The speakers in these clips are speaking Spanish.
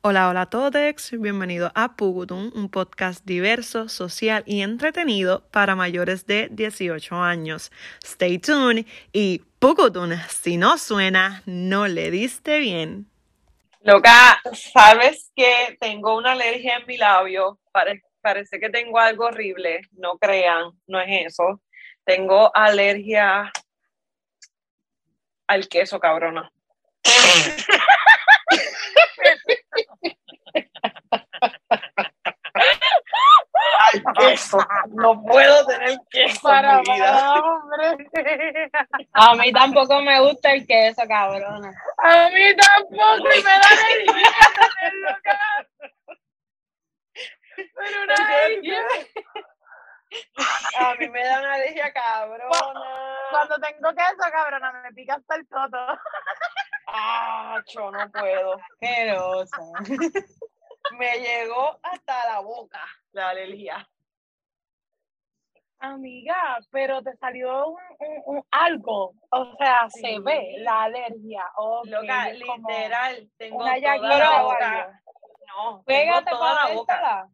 Hola, hola a todos, bienvenido a Pugutun, un podcast diverso, social y entretenido para mayores de 18 años. Stay tuned y Pugutun, si no suena, no le diste bien. Loca, ¿sabes que tengo una alergia en mi labio? parece que tengo algo horrible, no crean, no es eso. Tengo alergia al queso, cabrona. Queso. No puedo tener queso Para en mi vida. Hombre. A mí tampoco me gusta el queso, cabrona. A mí tampoco y me da alergia Pero una alergia. A mí me da una alergia cabrona. Cuando tengo queso, cabrona, me pica hasta el toto. Ah, yo no puedo. Qué. Me llegó hasta la boca la alergia. Amiga, pero te salió un, un, algo, o sea, se ve la alergia. Okay, Loca, literal, tengo toda la boca. No, Pégate tengo toda la boca.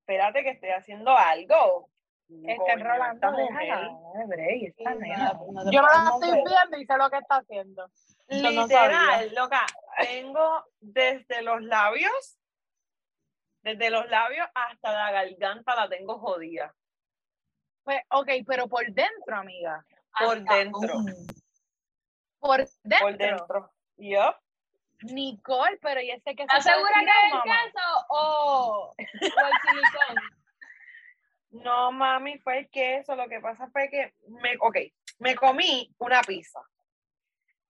Espérate que estoy haciendo algo. Está enrolando. Yo no la estoy viendo y sé lo que está haciendo. Literal, loca, tengo desde los labios, desde los labios hasta la garganta la tengo jodida. Pues, ok, pero por dentro, amiga. Por dentro. Por dentro. Por dentro. Yo. Nicole, pero ya sé que ¿Estás segura que es el queso o, o el silicón? No, mami, fue el queso. Lo que pasa fue que me, ok, me comí una pizza.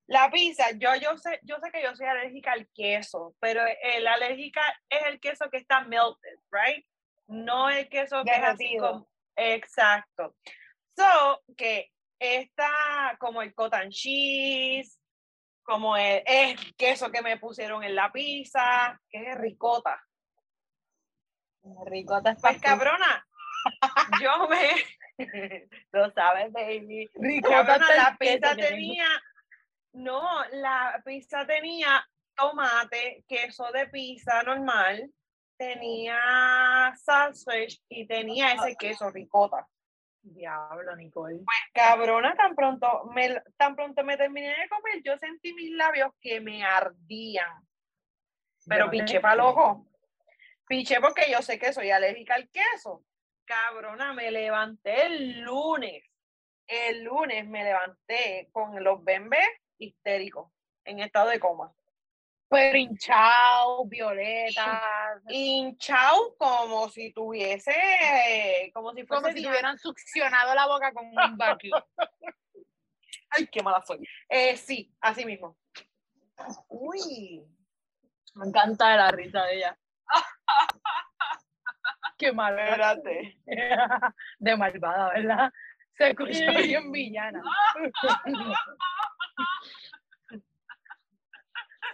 La pizza, yo, yo, sé, yo sé que yo soy alérgica al queso, pero el alérgica es el queso que está melted, right? No el queso que es así como, exacto. So, que está como el cotton cheese, como el, queso que me pusieron en la pizza, que es ricota. Ricota es Pues cabrona, yo me, lo sabes, baby. Ricota, la pizza tenía no, la pizza tenía tomate, queso de pizza normal, tenía sausage y tenía ese queso ricota. Diablo, Nicole. Pues cabrona, tan pronto me, tan pronto me terminé de comer, yo sentí mis labios que me ardían. Pero piché para el ojo. Piché porque yo sé que soy alérgica al queso. Cabrona, me levanté el lunes. El lunes me levanté con los bembés histérico, en estado de coma. Pero hinchado, violeta. Hinchado como si tuviese, como si fuese. Como si tuvieran succionado la boca con un vacuum. Ay, qué mala soy. Eh, sí, así mismo. Uy. Me encanta la risa de ella. qué mal. Espérate. De malvada, ¿verdad? Se escucha bien villana.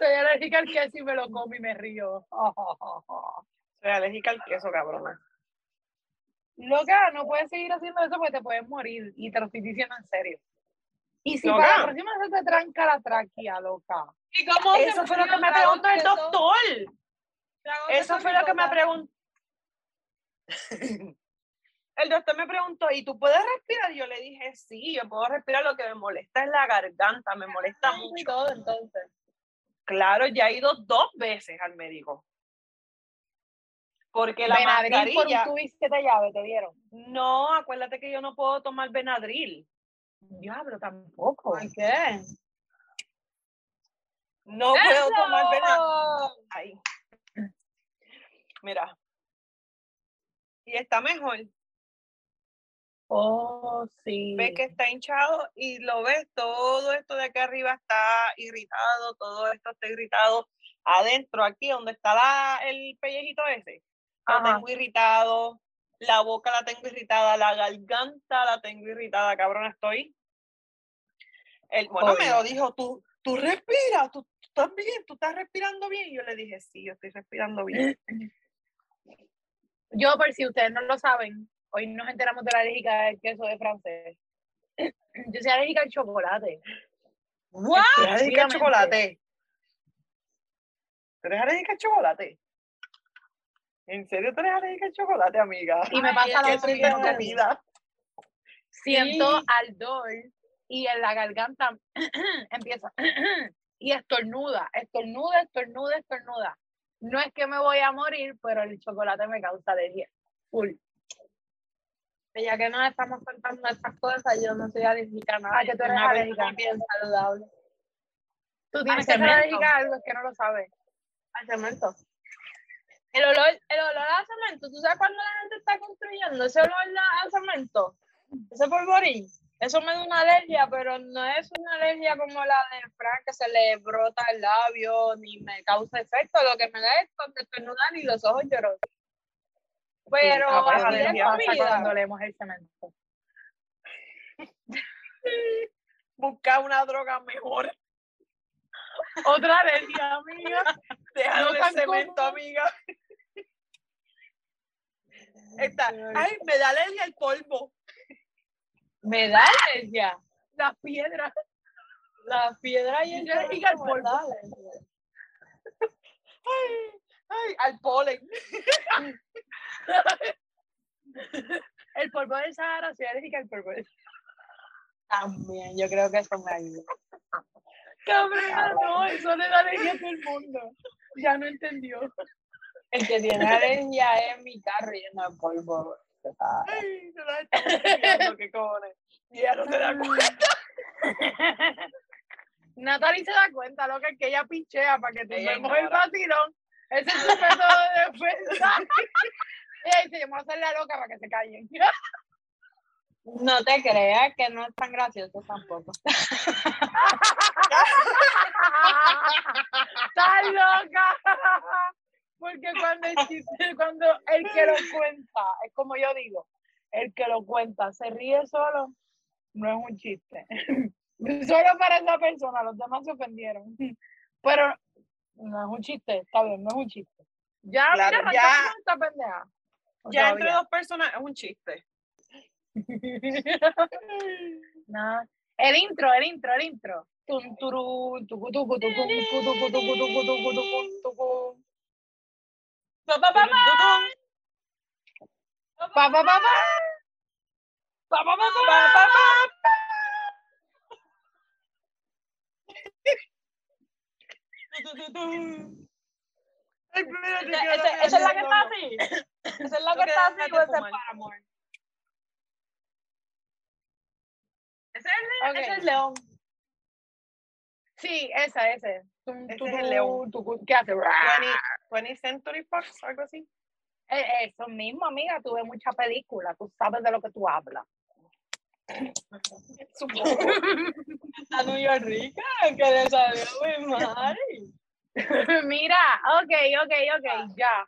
Soy alérgica al queso y me lo como y me río. Soy alérgica al queso, cabrona. Loca, no puedes seguir haciendo eso porque te puedes morir. Y te lo estoy diciendo en serio. Y si para la próxima se te tranca la tráquea, loca. ¿Y cómo eso fue lo que me preguntó el doctor. Eso fue lo que me preguntó. el doctor me preguntó, ¿y tú puedes respirar? yo le dije, sí, yo puedo respirar, lo que me molesta es la garganta, me molesta mucho. Todo, entonces. Claro, ya he ido dos veces al médico. Porque la Benadryl mascarilla... por un tuviste de llave, te dieron. No, acuérdate que yo no puedo tomar Benadryl. Diablo, tampoco. ¿Por qué? No puedo tomar Benadryl. Mira. Y está mejor. Oh, sí. Ves que está hinchado y lo ves, todo esto de acá arriba está irritado, todo esto está irritado. Adentro, aquí donde está la, el pellejito ese, lo tengo irritado, la boca la tengo irritada, la garganta la tengo irritada, cabrón, estoy. El, bueno, me lo dijo, tú, tú respiras, tú, tú estás bien, tú estás respirando bien. Y yo le dije, sí, yo estoy respirando bien. Yo, por si ustedes no lo saben, Hoy nos enteramos de la alérgica del queso de francés. Yo soy alérgica al chocolate. ¿What? ¿Alérgica al chocolate? ¿Tú eres alérgica al chocolate? ¿En serio tú eres alérgica al chocolate, amiga? Y me Ay, pasa es lo ¿Qué que tú sí, tienes siguiente. comida? Siento Sí. ardor y en la garganta empieza y estornuda, estornuda, estornuda, estornuda. No es que me voy a morir, pero el chocolate me causa alergia. Full. Ya que nos estamos contando estas cosas, yo no soy alérgica a nada. Ah, que tú eres alérgica. bien saludable. Tú tienes Al que ser alérgica a algo, que no lo sabes. Al cemento. El olor, el olor a cemento, ¿tú sabes cuando la gente está construyendo ese olor a cemento? Ese polvorín. Eso me da una alergia, pero no es una alergia como la de Frank, que se le brota el labio, ni me causa efecto. Lo que me da es con estornudar y los ojos llorosos. Pero ah, pues, así de comida, cuando leemos el cemento. Busca una droga mejor. Otra alergia, amiga. Déjalo No de tan cemento, amiga. Está, ay, me da alergia el polvo. me da alergia. Las piedras. La piedra y el me da polvo. Ay, ay, al polen. El polvo del Sahara, soy alérgica al polvo del También, yo creo que eso me ayuda. Cabrera, no, eso le da alergia a todo el mundo. Ya no entendió. El que tiene alergia es mi carro lleno de polvo. Ay, se las estamos qué cojones. Y ella no se da cuenta. Natalie se da cuenta, lo que es que ella pinchea para que tumbemos el vacilón. Ese es su método de defensa. dice, yo me voy a hacer la loca para que se callen. No te creas que no es tan gracioso tampoco. ¡Estás loca! Porque cuando el chiste, cuando el que lo cuenta, es como yo digo, el que lo cuenta se ríe solo, no es un chiste. Solo para esa persona, los demás se ofendieron. Pero no es un chiste, está bien, no es un chiste. Ya, Claro, mira, ya- esta pendeja. ¿O Ya entre dos personas es un chiste. No. El intro, el intro, el intro. Tun, turú, tucu, tucu, tucu, tucu, tucu, tucu, tucu, tucu, tucu, tucu. Pa, pa, pa, pa. Pa, pa, pa, pa. Pa, pa, pa, pa, pa, Ay, espérate, que ¿Esa es la que está así? ¿Esa es la que está así o ese? Ese es el, Ok. ese es el león. Sí, esa, ese. Tum, Ese tu, es el león. tu, ¿Qué hace? 20, 20 Century Fox, algo así. Eh, Eso mismo, amiga, tuve mucha película, tú sabes de lo que tú hablas. Supongo. A New York rica, que le salió muy mal. Mira, ok, ok, ok, ya.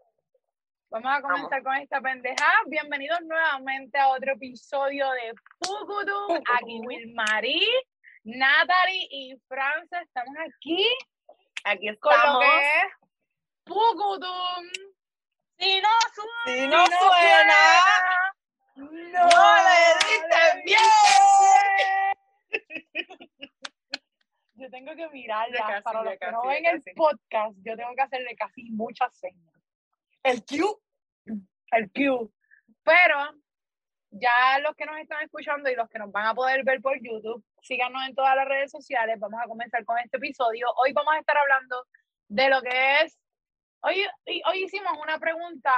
Vamos a comenzar con esta pendeja. Bienvenidos nuevamente a otro episodio de Pucutum. Aquí Wilmarí, Natalie y Frances estamos aquí Aquí con lo estamos. que es Pucutum. Si no sube, Si no suena, no, no le diste bien. Yo tengo que mirarla casi, para los que casi, no ven el podcast. Yo tengo que hacerle casi muchas señas. El Q. el Q. Pero ya los que nos están escuchando y los que nos van a poder ver por YouTube, síganos en todas las redes sociales. Vamos a comenzar con este episodio. Hoy vamos a estar hablando de lo que es. Hoy, hoy hicimos una pregunta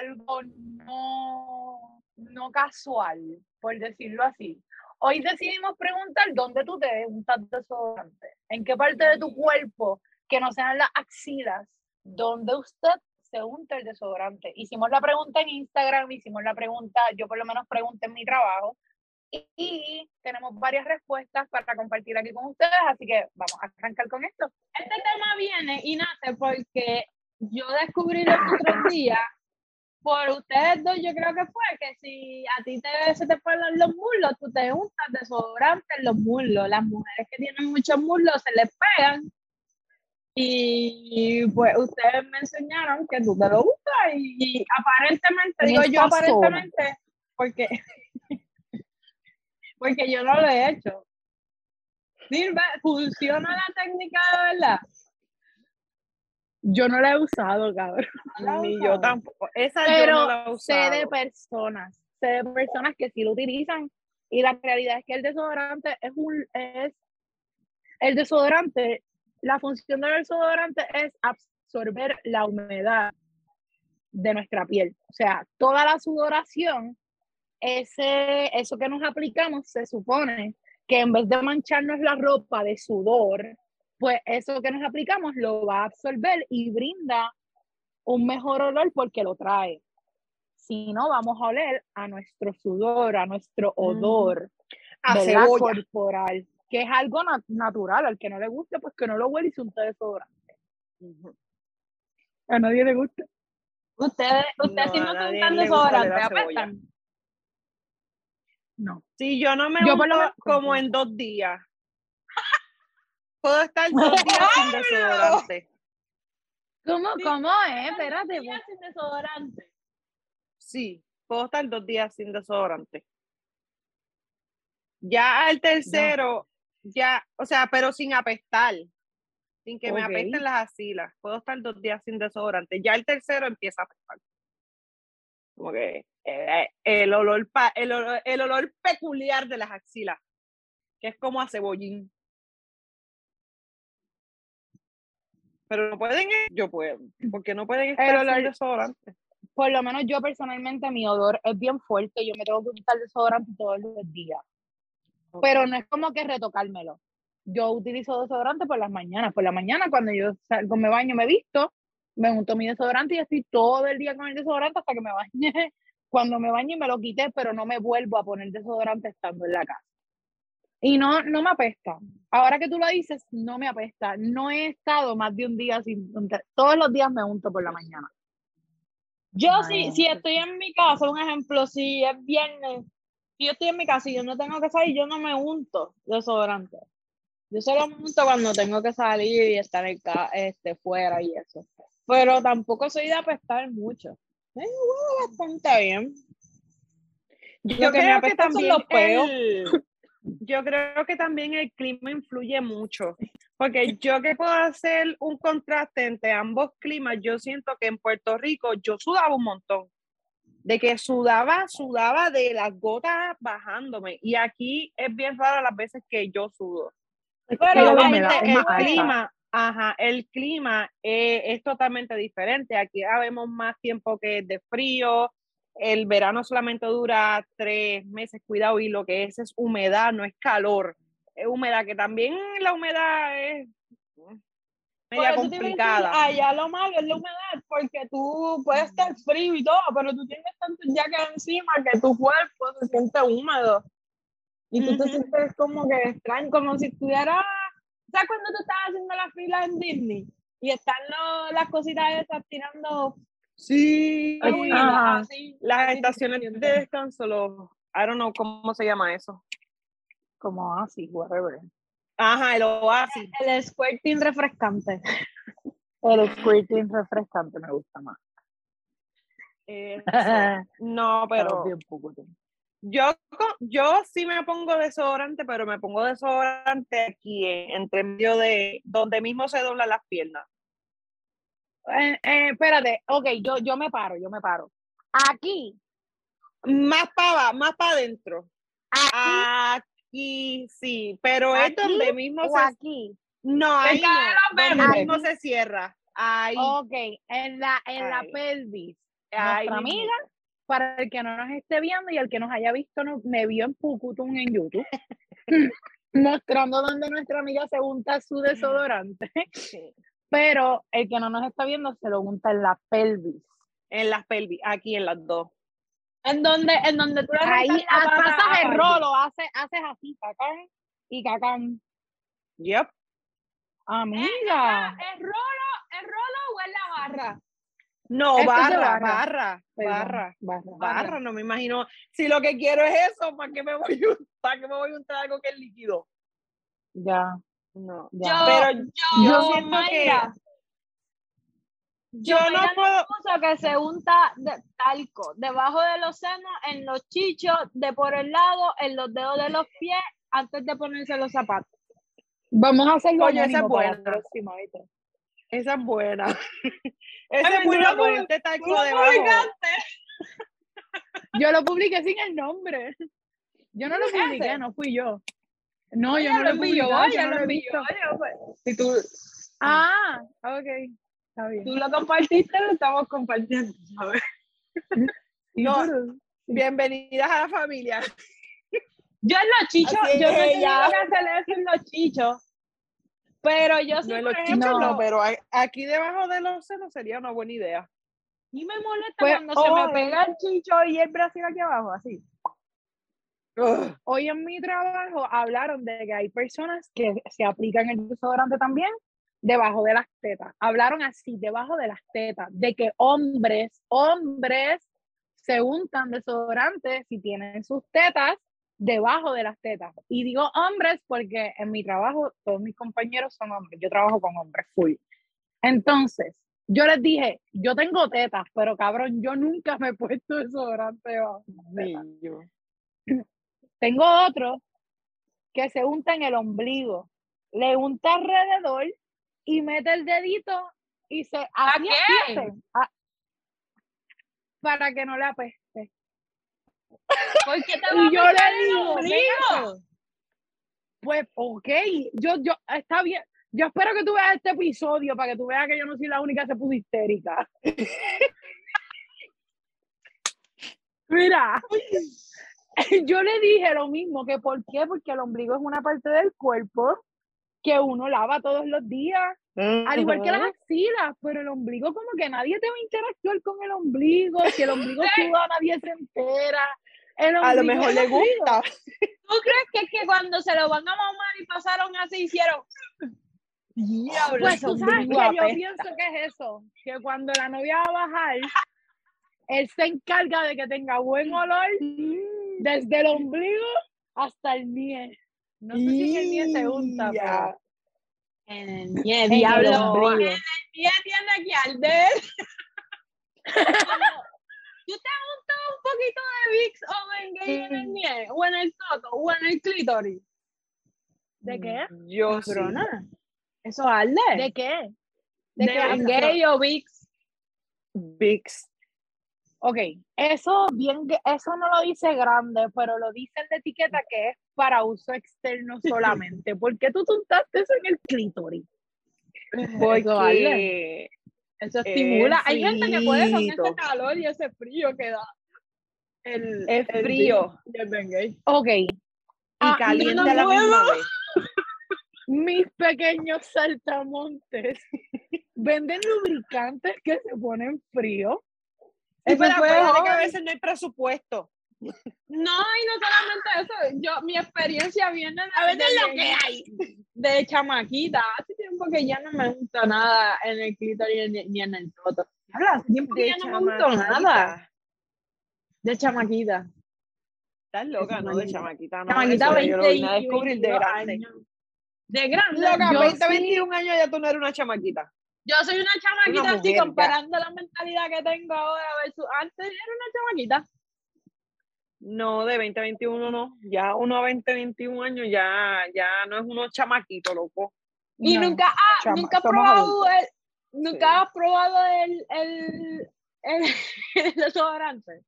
algo no, no casual, por decirlo así. Hoy decidimos preguntar dónde tú te untas desodorante, en qué parte de tu cuerpo, que no sean las axilas, dónde usted se unta el desodorante. Hicimos la pregunta en Instagram, hicimos la pregunta, yo por lo menos pregunté en mi trabajo, y, y tenemos varias respuestas para compartir aquí con ustedes, así que vamos a arrancar con esto. este tema viene y nace porque yo descubrí los otros días, por ustedes dos, yo creo que fue que si a ti te, se te ponen los muslos, tú te untas desodorante en los muslos. Las mujeres que tienen muchos muslos se les pegan. Y pues ustedes me enseñaron que tú te lo usas y, y aparentemente, En digo yo aparentemente, porque, porque yo no lo he hecho. Sirve, funciona la técnica de verdad. Yo no la he usado, cabrón. Ni yo tampoco. Esa yo Pero no la he sé de personas, sé de personas que sí lo utilizan y la realidad es que el desodorante es un es el desodorante, la función del desodorante es absorber la humedad de nuestra piel. O sea, toda la sudoración, ese, eso que nos aplicamos se supone que en vez de mancharnos la ropa de sudor, pues eso que nos aplicamos lo va a absorber y brinda un mejor olor porque lo trae. Si no, vamos a oler a nuestro sudor, a nuestro odor A ¿verdad? cebolla. corporal, que es algo na- natural. Al que no le guste, pues que no lo huele y se unte desodorante. Ujú. A nadie le gusta. Ustedes, ustedes No, si no nadie son tan le gusta oler a desodorantes, cebolla. apestan. No. Sí, yo no me Yo por lo menos- como en dos días. Puedo estar dos días sin desodorante. ¿Cómo, Sí, cómo es? Espérate. pues. Días sin desodorante. Sí, puedo estar dos días sin desodorante. Ya al tercero, ya, o sea, pero sin apestar, sin que me apesten las axilas. Puedo estar dos días sin desodorante. Ya el tercero empieza a apestar. Como que eh, el, olor pa- el, olor, el olor peculiar de las axilas, que es como a cebollín. Pero no pueden, eh, yo puedo, porque no pueden estar olor- sin desodorante. Por lo menos yo personalmente, mi odor es bien fuerte. Yo me tengo que untar desodorante todos los días. Pero no es como que retocármelo. Yo utilizo desodorante por las mañanas. Por la mañana, cuando yo salgo, me baño, me visto, me unto mi desodorante y estoy todo el día con el desodorante hasta que me bañe. Cuando me bañe me lo quité, pero no me vuelvo a poner desodorante estando en la casa. Y no, no me apesta. Ahora que tú lo dices, no me apesta. No he estado más de un día sin. Todos los días me unto por la mañana. Yo Ay, si estoy en mi casa, un ejemplo, si es viernes, si yo estoy en mi casa y yo no tengo que salir, yo no me unto desodorante. Yo solo me unto cuando tengo que salir y estar en este, fuera y eso. Pero tampoco soy de apestar mucho. Huelo bastante bien. Yo Lo que me creo que apesta son también los peos. el, yo creo que también el clima influye mucho, porque yo que puedo hacer un contraste entre ambos climas, yo siento que en Puerto Rico yo sudaba un montón, de que sudaba, sudaba de las gotas bajándome, y aquí es bien raro las veces que yo sudo. Es Pero la hay humedad de- es el clima, ajá, el clima eh, es totalmente diferente. Aquí habemos más tiempo que de frío. El verano solamente dura tres meses, cuidado, y lo que es es humedad, no es calor. Es humedad, que también la humedad es media eso te iba a decir, complicada. allá lo malo es la humedad, porque tú puedes estar frío y todo, pero tú tienes tanto jacket encima que tu cuerpo se siente húmedo. Y tú te Ujú. sientes como que extraño, como si estuviera. ¿Sabes cuando tú estás haciendo la fila en Disney? Y están lo- las cositas esas tirando Sí, Ajá. así. las estaciones de descanso, los, I don't know cómo se llama eso. Como así, whatever. Ajá, el oasis. El squirting refrescante. El squirting refrescante me gusta más. Eso. No, pero. Yo, yo sí me pongo desodorante, pero me pongo desodorante aquí, en- entre medio de donde mismo se doblan las piernas. Eh, eh, espérate, ok, yo, yo me paro, yo me paro. Aquí, Más para más para adentro. aquí, Aquí sí, pero es ¿Aquí donde mismo o se. aquí. No, ahí no, donde verdes. mismo se cierra. Ahí, Ok, en la, en la Ahí. pelvis. ahí Nuestra mismito. amiga, para el que no nos esté viendo y el que nos haya visto, no- me vio en Pucutum en YouTube, mostrando donde nuestra amiga se unta su desodorante. Sí. Pero el que no nos está viendo se lo unta en la pelvis. En las pelvis, aquí en las dos. En donde, en donde tú Ahí ah, pasas el rolo, haces, haces así, cacán y cacán. Yep. Amiga. ¿Es rolo, es rolo o es la barra? No, barra, barra. barra, Perdón, barra. barra. Barra, no me imagino. Si lo que quiero es eso, ¿para qué me voy ¿para qué me voy a untar algo que es líquido? Ya, No. ya. Yo, Pero yo, yo siento Mayra, Yo no Mayra puedo. que se unta de talco debajo de los senos, en los chichos, de por el lado, en los dedos de los pies, antes de ponerse los zapatos. Vamos a hacerlo Coño, esa es anónimo para la buena. próxima, ¿viste? Esa es buena. Esa es buena ponerte talco debajo. Yo lo publiqué sin el nombre. Yo no lo publiqué, no fui yo. No, yo no lo ella no lo lo he envió, visto. ella, pues, Si tú, Ah, ok. Está bien. tú lo compartiste, lo estamos compartiendo, ¿sabes? No. Bienvenidas a la familia. Yo en los chichos, Así yo no tenido que en los chichos. Pero yo sí, No por ejemplo, no. no, pero aquí debajo de los senos sería una buena idea. y me molesta Pues, cuando se me hoy- pega el chicho y el brazo aquí abajo, así. Ugh. Hoy en mi trabajo hablaron de que hay personas que se aplican el desodorante también debajo de las tetas. Hablaron así, debajo de las tetas, de que hombres, hombres se untan desodorante si tienen sus tetas debajo de las tetas. Y digo hombres porque en mi trabajo todos mis compañeros son hombres. Yo trabajo con hombres full. Entonces, yo les dije, yo tengo tetas, pero cabrón, yo nunca me he puesto desodorante debajo. de las tetas. Tengo otro que se unta en el ombligo, le unta alrededor y mete el dedito y se qué? a- para que no le apeste. ¿Por qué te Y va yo le digo. Pues, ok, yo, yo, está bien. Yo espero que tú veas este episodio para que tú veas que yo no soy la única que se puso histérica. Mira, yo le dije lo mismo, que por qué, porque el ombligo es una parte del cuerpo que uno lava todos los días, al igual que las axilas, pero el ombligo como que nadie te va a interactuar con el ombligo, si el ombligo suda nadie se entera. A lo mejor le gusta. ¿Tú crees que es que cuando se lo van a mamar y pasaron así, hicieron... Diablo, Pues tú sabes que yo pienso que es eso, que cuando la novia va a bajar, él se encarga de que tenga buen olor desde el ombligo hasta el nie. No sé si en el nie se unta, pero En el nie, en el diablo. ombligo. Nie tiene que arder. ¿Tú te has untado un poquito de Vicks o Bengay en el nie? ¿O en el toto? ¿O en el clítoris? ¿De qué? Yo sí. ¿Eso arde? ¿De qué? ¿De, ¿De qué? Bengay o Vicks? Vicks. Ok, eso bien, eso no lo dice grande, pero lo dice en la etiqueta que es para uso externo solamente. ¿Por qué tú tuntaste eso en el clítoris? Porque Eso Es estimula. Hay gente que puede con ese calor y ese frío que da. El, es el frío el. Ok, y Ah, caliente no a la misma vez. mis pequeños saltamontes venden lubricantes que se ponen frío. Eso pero fue acuérdate que a veces no hay presupuesto. No, y no solamente eso. Yo, mi experiencia viene de, A veces de- lo que hay. de chamaquita. Hace tiempo que ya no me gusta nada en el clítoris ni, ni en el toto. Habla, Hace tiempo que De ya no me gustó nada. chamaquita. De chamaquita. Estás loca, ¿no? De Chamaquita. chamaquita, no. Chamaquita eso 20 yo lo vine a y descubrir de 22 grande. años. De grande. Loca, yo 20, sí- 21 años ya tú no eres una chamaquita. Yo soy una chamaquita así mujer ya. comparando la mentalidad que tengo ahora versus antes era una chamaquita. No, de 20 a 21 no. Ya uno a 20, 21 años ya, ya no es uno chamaquito, loco. Y No, nunca, ah, chama- nunca probado el, nunca Sí. has probado el, el, el, el desodorante.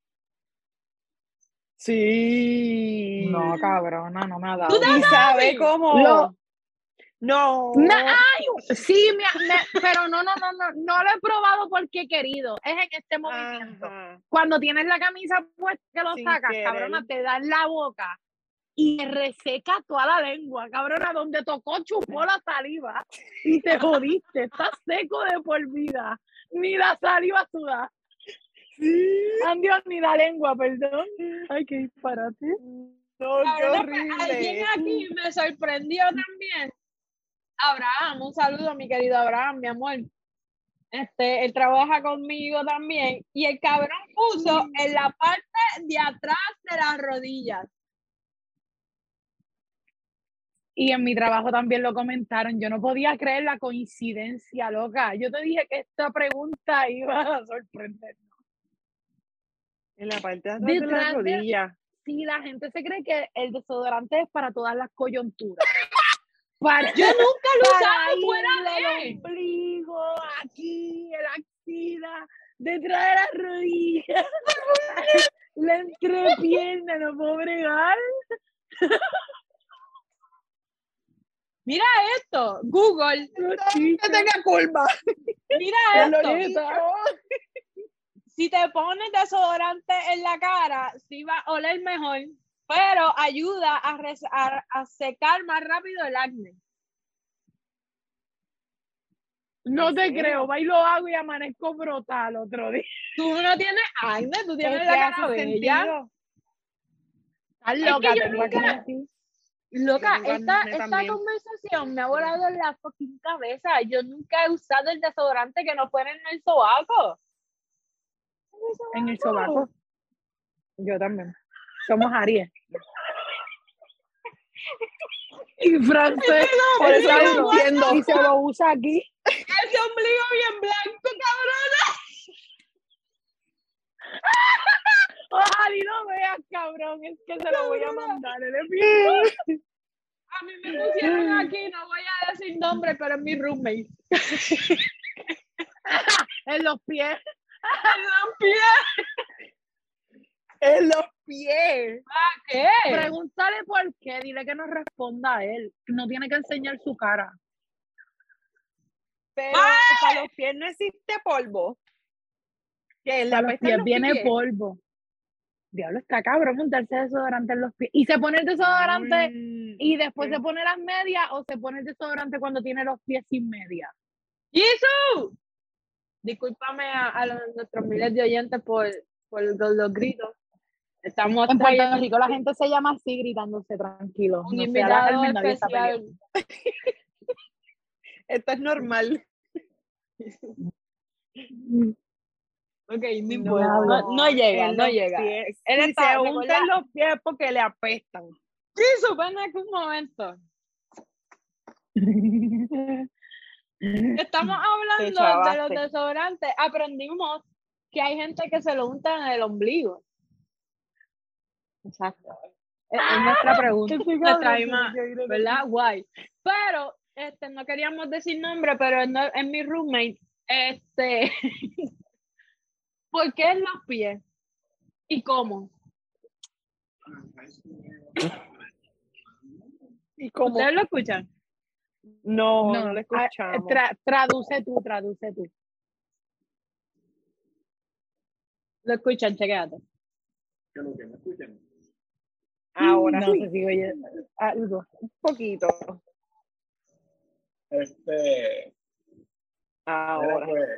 Sí. No, cabrona, no me ha dado. ¿Y sabe cómo? Lo- No. Na- ay, sí, me- me- pero no, no, no, no, no lo he probado porque he querido. Es en este movimiento. Ajá. Cuando tienes la camisa puesta que lo Sin sacas, querer. cabrona, te da en la boca y te reseca toda la lengua, cabrona, donde tocó chupó la saliva y te jodiste, estás seco de por vida, ni la saliva suda. Andió ni la lengua, perdón. Ay, qué disparate. No, qué pues, alguien horrible. aquí me sorprendió también. Abraham, un saludo, mi querido Abraham, mi amor. Este, él trabaja conmigo también. Y el cabrón puso en la parte de atrás de las rodillas. Y en mi trabajo también lo comentaron. Yo no podía creer la coincidencia, loca. Yo te dije que esta pregunta iba a sorprendernos. En la parte de atrás de de- rodilla. Sí, la gente se cree que el desodorante es para todas las coyunturas. Para, Yo nunca lo ahí fuera de el ombligo, aquí, en la axila, detrás de la rodilla, la entrepierna, no puedo bregar. Mira esto, Google, chichos, tenga curva. mira esto. Si te pones desodorante en la cara, sí va a oler mejor, pero ayuda a, a- secar más rápido el acné. No ¿En te creo, va y lo hago y amanezco brotal otro día. Tú no tienes acné, tú tienes Es la que cara bella. Estás que loca, yo tengo nunca- acné. Loca, Yo tengo esta, conversación me ha volado en la fucking cabeza. Yo nunca he usado el desodorante que no fuera en el sobaco. En el sobaco. Yo también. Somos Aries. Y francés. Por eso lo entiendo. Y se lo usa aquí. Ese ombligo bien blanco, cabrón. Ojalá y no veas, cabrón. Es que se lo voy a mandar. Él es bien- A mí me pusieron aquí, no voy a decir nombre, pero es mi roommate. En los pies. En los pies. En los pies. ¿Qué? Pregúntale por qué. Dile que nos responda a él. No tiene que enseñar su cara. Pero para los pies no existe polvo. Que la Para los pies los viene pies. polvo. Diablo, está cabrón montarse desodorante en los pies. Y se pone el desodorante Mm, y después se pone las medias o se pone el desodorante cuando tiene los pies sin media. ¡Jesús! Discúlpame a, a los- nuestros miles de oyentes por, por los, los gritos. Estamos En Puerto trayendo Rico la gente se llama así gritándose tranquilo. un No invitado está especial. Esto es normal. Ok, no No, importa. No, no llega, no llega. Él Si se recuerda- unta en los pies porque le apestan. Jesús, ven aquí un momento. Estamos hablando de los desodorantes. Aprendimos que hay gente que se lo unta en el ombligo. Exacto. Es, es nuestra pregunta. nuestra misma, ¿verdad? Guay. Pero, este, no queríamos decir nombre, pero es, no- es mi roommate. Este, ¿por qué en los pies? ¿Y cómo? ¿Y cómo? ¿Ustedes lo escuchan? No, no, lo ah, escuchamos. tra- traduce tú, traduce tú. Lo escuchan, chequéate. que lo que me escuchen. Ahora No sí, sé si oye algo. un poquito. Este, Ahora. pues,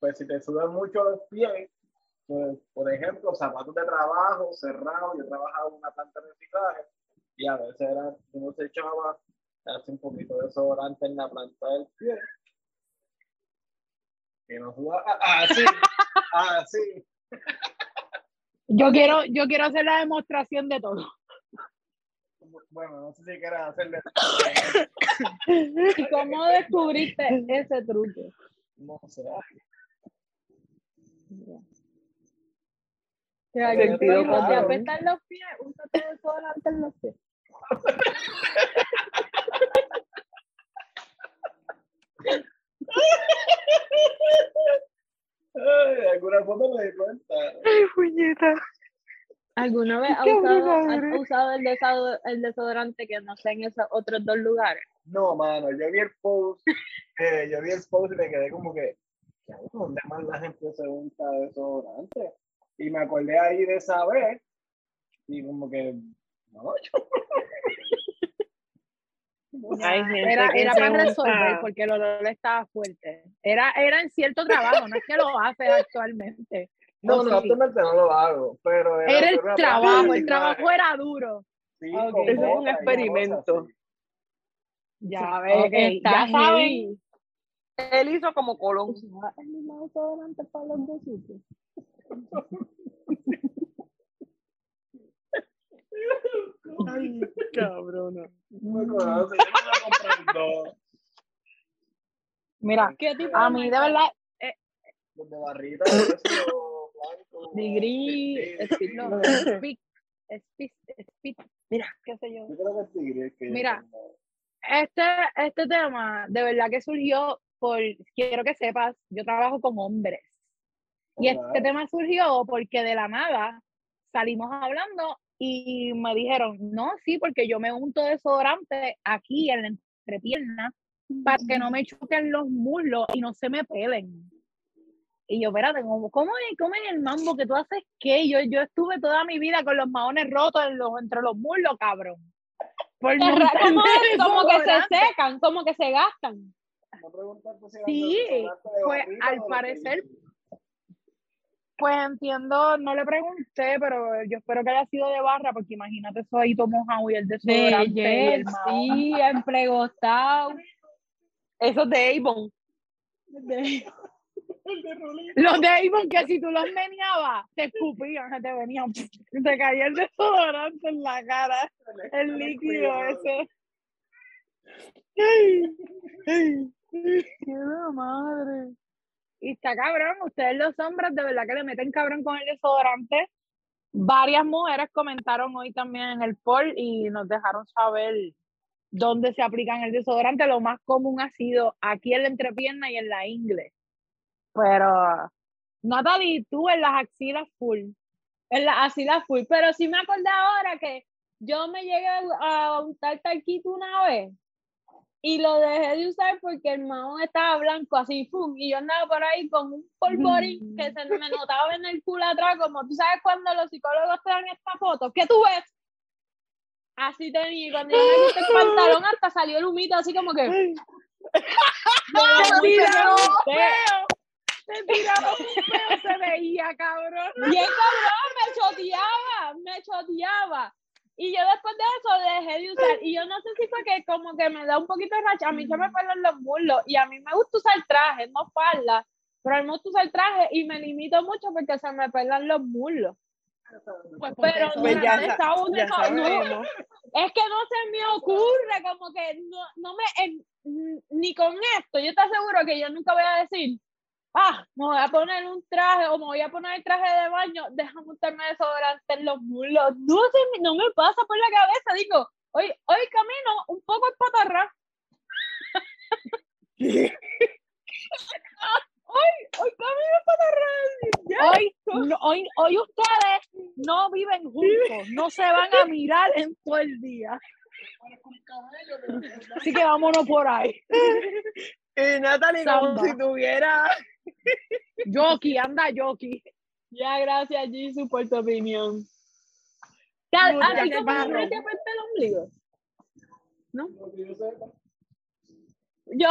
pues si te sudan mucho los pies, pues, por ejemplo, zapatos de trabajo cerrados, yo trabajaba en una planta de reciclaje y a veces era, uno se echaba, hace un poquito de desodorante en la planta del pie. Que no suda, ah, así, así. Yo quiero, yo quiero hacer la demostración de todo. Bueno, no sé si quieres hacerle, ¿Y cómo descubriste ese truco? no sé. Que a Sentido te común. apestan los pies, úsate desodorante en los pies. Ay, de alguna forma me di cuenta. Ay, puñeta. ¿Alguna vez ha usado, has usado el, desado- el desodorante que no sea en esos otros dos lugares? No, mano, yo vi el post, eh, yo vi el post y me quedé como que, "Cabrón, ¿dónde más la gente se unta desodorante? Y me acordé ahí de esa vez, y como que, no, yo Hay gente Era, que era para resolver porque el olor estaba fuerte. Era, era en cierto trabajo, no es que lo haces actualmente. No, no, sí. actualmente no lo hago, pero Era el por una trabajo, el trabajo era duro. sí, Ok. con Eso fue un experimento. Ya ves, ok, está ya saben. Él hizo como Colón. ¿Usaba el mismo desodorante para los dos? Ay, cabrona. Mira, ¿Qué tipo a de mí de verdad, los de barrita, sí, Speed, no, speak, speak, speak, Mira. qué sé yo. Mira. este, este tema de verdad que surgió por, quiero que sepas, yo trabajo con hombres. Y este tema surgió porque de la nada salimos hablando y me dijeron, no, sí, porque yo me unto desodorante aquí en la entrepierna para que no me choquen los muslos y no se me pelen. Y yo, espérate, ¿cómo, cómo, es, cómo es el mambo que tú haces qué? Yo, yo estuve toda mi vida con los maones rotos en los, entre los muslos, cabrón. Por ra- como, que se secan, como que se gastan. Sí, de pues al de parecer, pues entiendo, no le pregunté, pero yo espero que haya sido de barra, porque imagínate eso ahí mojado y el desodorante y De el sí, empregostado. Eso es de Avon. Los de Avon que si tú los meneabas, te escupían, te venían, te caía el desodorante en la cara, el líquido ese. Ay, ay, qué la madre. Y está cabrón, ustedes los hombres de verdad que le meten cabrón con el desodorante. Varias mujeres comentaron hoy también en el poll y nos dejaron saber dónde se aplican el desodorante. Lo más común ha sido aquí en la entrepierna y en la ingle. Pero, Natalie, tú en las axilas full. En la- así la fui. Pero sí me acordé ahora que yo me llegué a untar talquito una vez y lo dejé de usar porque el mahón estaba blanco, así, ¡pum! Y yo andaba por ahí con un polvorín que se me notaba en el culo atrás, como tú sabes cuando los psicólogos te dan esta foto, ¿qué tú ves? Así tenía, cuando yo me quité el pantalón hasta salió el humito, así como que... ¡Te Sí, tiraron un sí. peo! ¡Te tiraron un peo! Se veía, cabrón. Bien cabrón, me choteaba, me choteaba. Y yo después de eso dejé de usar. Y yo no sé si fue que como que me da un poquito de racha. A mí se me pelan los muslos. Y a mí me gusta usar traje, no falda. Pero a mí me gusta usar traje y me limito mucho porque se me pelan los muslos. Pues, Pero eso, no, Pues ya, ya no, es que no se me ocurre, como que no, no me, en- ni con esto, yo te aseguro que yo nunca voy a decir, ah, me voy a poner un traje o me voy a poner el traje de baño, déjame untarme desodorante en los muslos. No, se no me pasa por la cabeza, digo, hoy, hoy camino un poco el patarra. hoy, hoy camino el patarra. Hoy, no- hoy, hoy ustedes no viven juntos, no se van a mirar en todo el día. Así que vámonos por ahí. Y Natalie, como si tuviera. Yoki, anda Yoki. Ya, gracias, Jisoo, por tu opinión. ¿A, ti te apesta el ombligo? No yo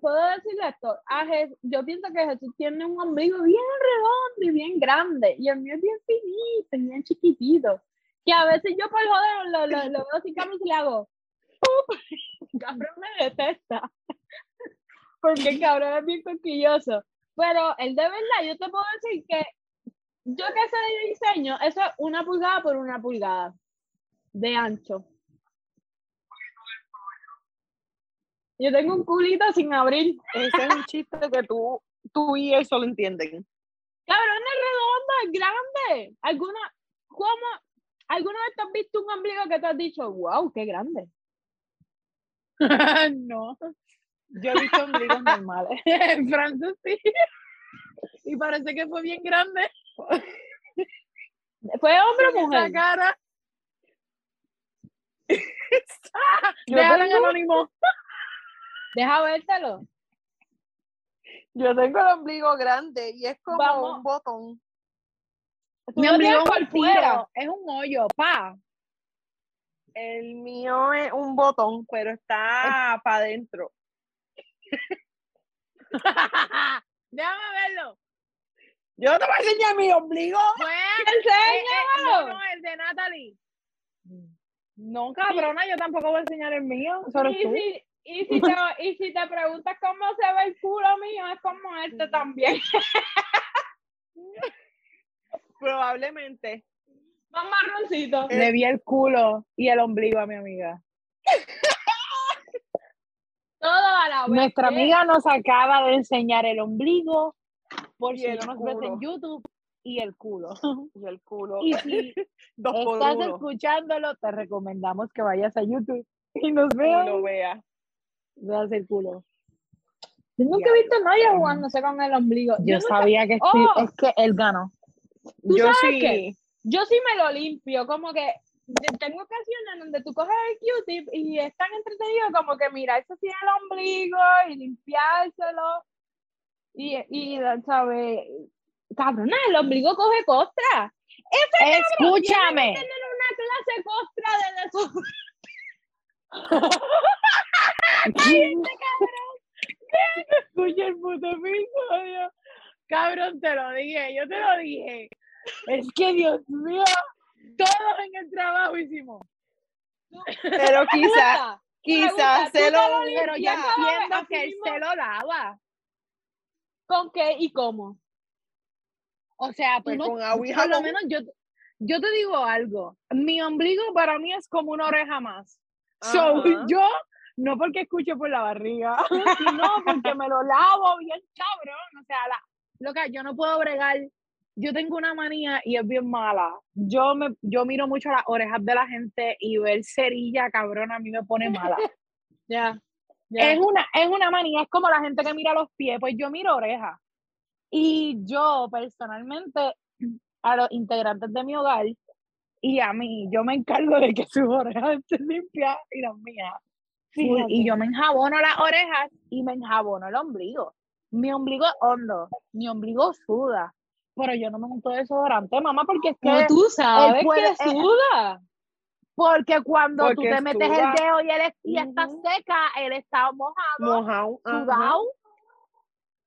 puedo decirle esto, a Jes- yo pienso que Jesús tiene un ombligo bien redondo y bien grande, y el mío es bien finito y bien chiquitito, que a veces yo por joder lo, lo, lo veo sin camisa y le hago, cabrón me detesta, porque el cabrón es bien cosquilloso, pero él de verdad, yo te puedo decir que yo que sé de diseño, eso es una pulgada por una pulgada de ancho. Yo tengo un culito sin abrir. Ese es un chiste que tú, tú y él solo entienden. Cabrón, es redondo, es grande. ¿Alguna, cómo, ¿Alguna vez te has visto un ombligo que te has dicho, wow, qué grande? no. Yo he visto ombligos normales. Francis sí. Y parece que fue bien grande. ¿Fue hombre o Esa mujer? cara. Yo Déjalo en anónimo. Deja vértelo. Yo tengo el ombligo grande y es como Vamos. un botón. Mi lo ombligo por un fuera. es un hoyo, pa. El mío es un botón, pero está para adentro. Déjame verlo. Yo te voy a enseñar mi ombligo. Pues, eh, eh, no, Enséñalo. no, el de Natalie. No, cabrona, yo tampoco voy a enseñar el mío. Y tú. si, y, si te, y si te preguntas cómo se ve el culo mío, es como este también. Probablemente. Más marroncito. Le vi el culo y el ombligo a mi amiga. Todo a la vez. Nuestra ¿qué? amiga nos acaba de enseñar el ombligo, por Y si no nos ves en YouTube, y el culo. Y el culo. Y si Dos estás uno. escuchándolo, te recomendamos que vayas a YouTube y nos veas. lo vea. Veas el culo. Yo nunca he visto a nadie jugándose con el ombligo. Yo, sabía que sí, Oh. es que él ganó. ¿Tú Yo sabes sí. qué? Yo sí me lo limpio, como que tengo ocasiones donde tú coges el Q-tip y es tan entretenido como que mirarse así el ombligo y limpiárselo. Y, y ¿sabes? Cabrona, el ombligo coge costra. Escúchame. Tienen una clase costra de eso. Escucha el puto episodio. Cabrón, te lo dije, yo te lo dije. Es que, Dios mío, todos en el trabajo hicimos. Pero quizás, quizás ¿tú se lo lo Pero limpias entiendo que él mismo? se lo lava. ¿Con qué y cómo? O sea, tú no, con agua y por lo menos yo, yo te digo algo. Mi ombligo para mí es como una oreja más. So, yo, no porque escucho por la barriga, sino porque me lo lavo bien cabrón. O sea, la, loca, yo no puedo bregar. Yo tengo una manía y es bien mala. Yo me, yo miro mucho las orejas de la gente y ver cerilla, cabrón, a mí me pone mala. Ya. Es una, es una manía, es como la gente que mira los pies, pues yo miro orejas. Y yo personalmente, a los integrantes de mi hogar y a mí, yo me encargo de que sus orejas estén limpias y las mías. full. Y yo me enjabono las orejas y me enjabono el ombligo. Mi ombligo es hondo, mi ombligo suda, pero yo no me unto desodorante, mamá, porque es que ¿Cómo tú sabes puede- que suda? porque cuando tú te metes el dedo y él es- y está seca, él está mojado, mojado. sudado.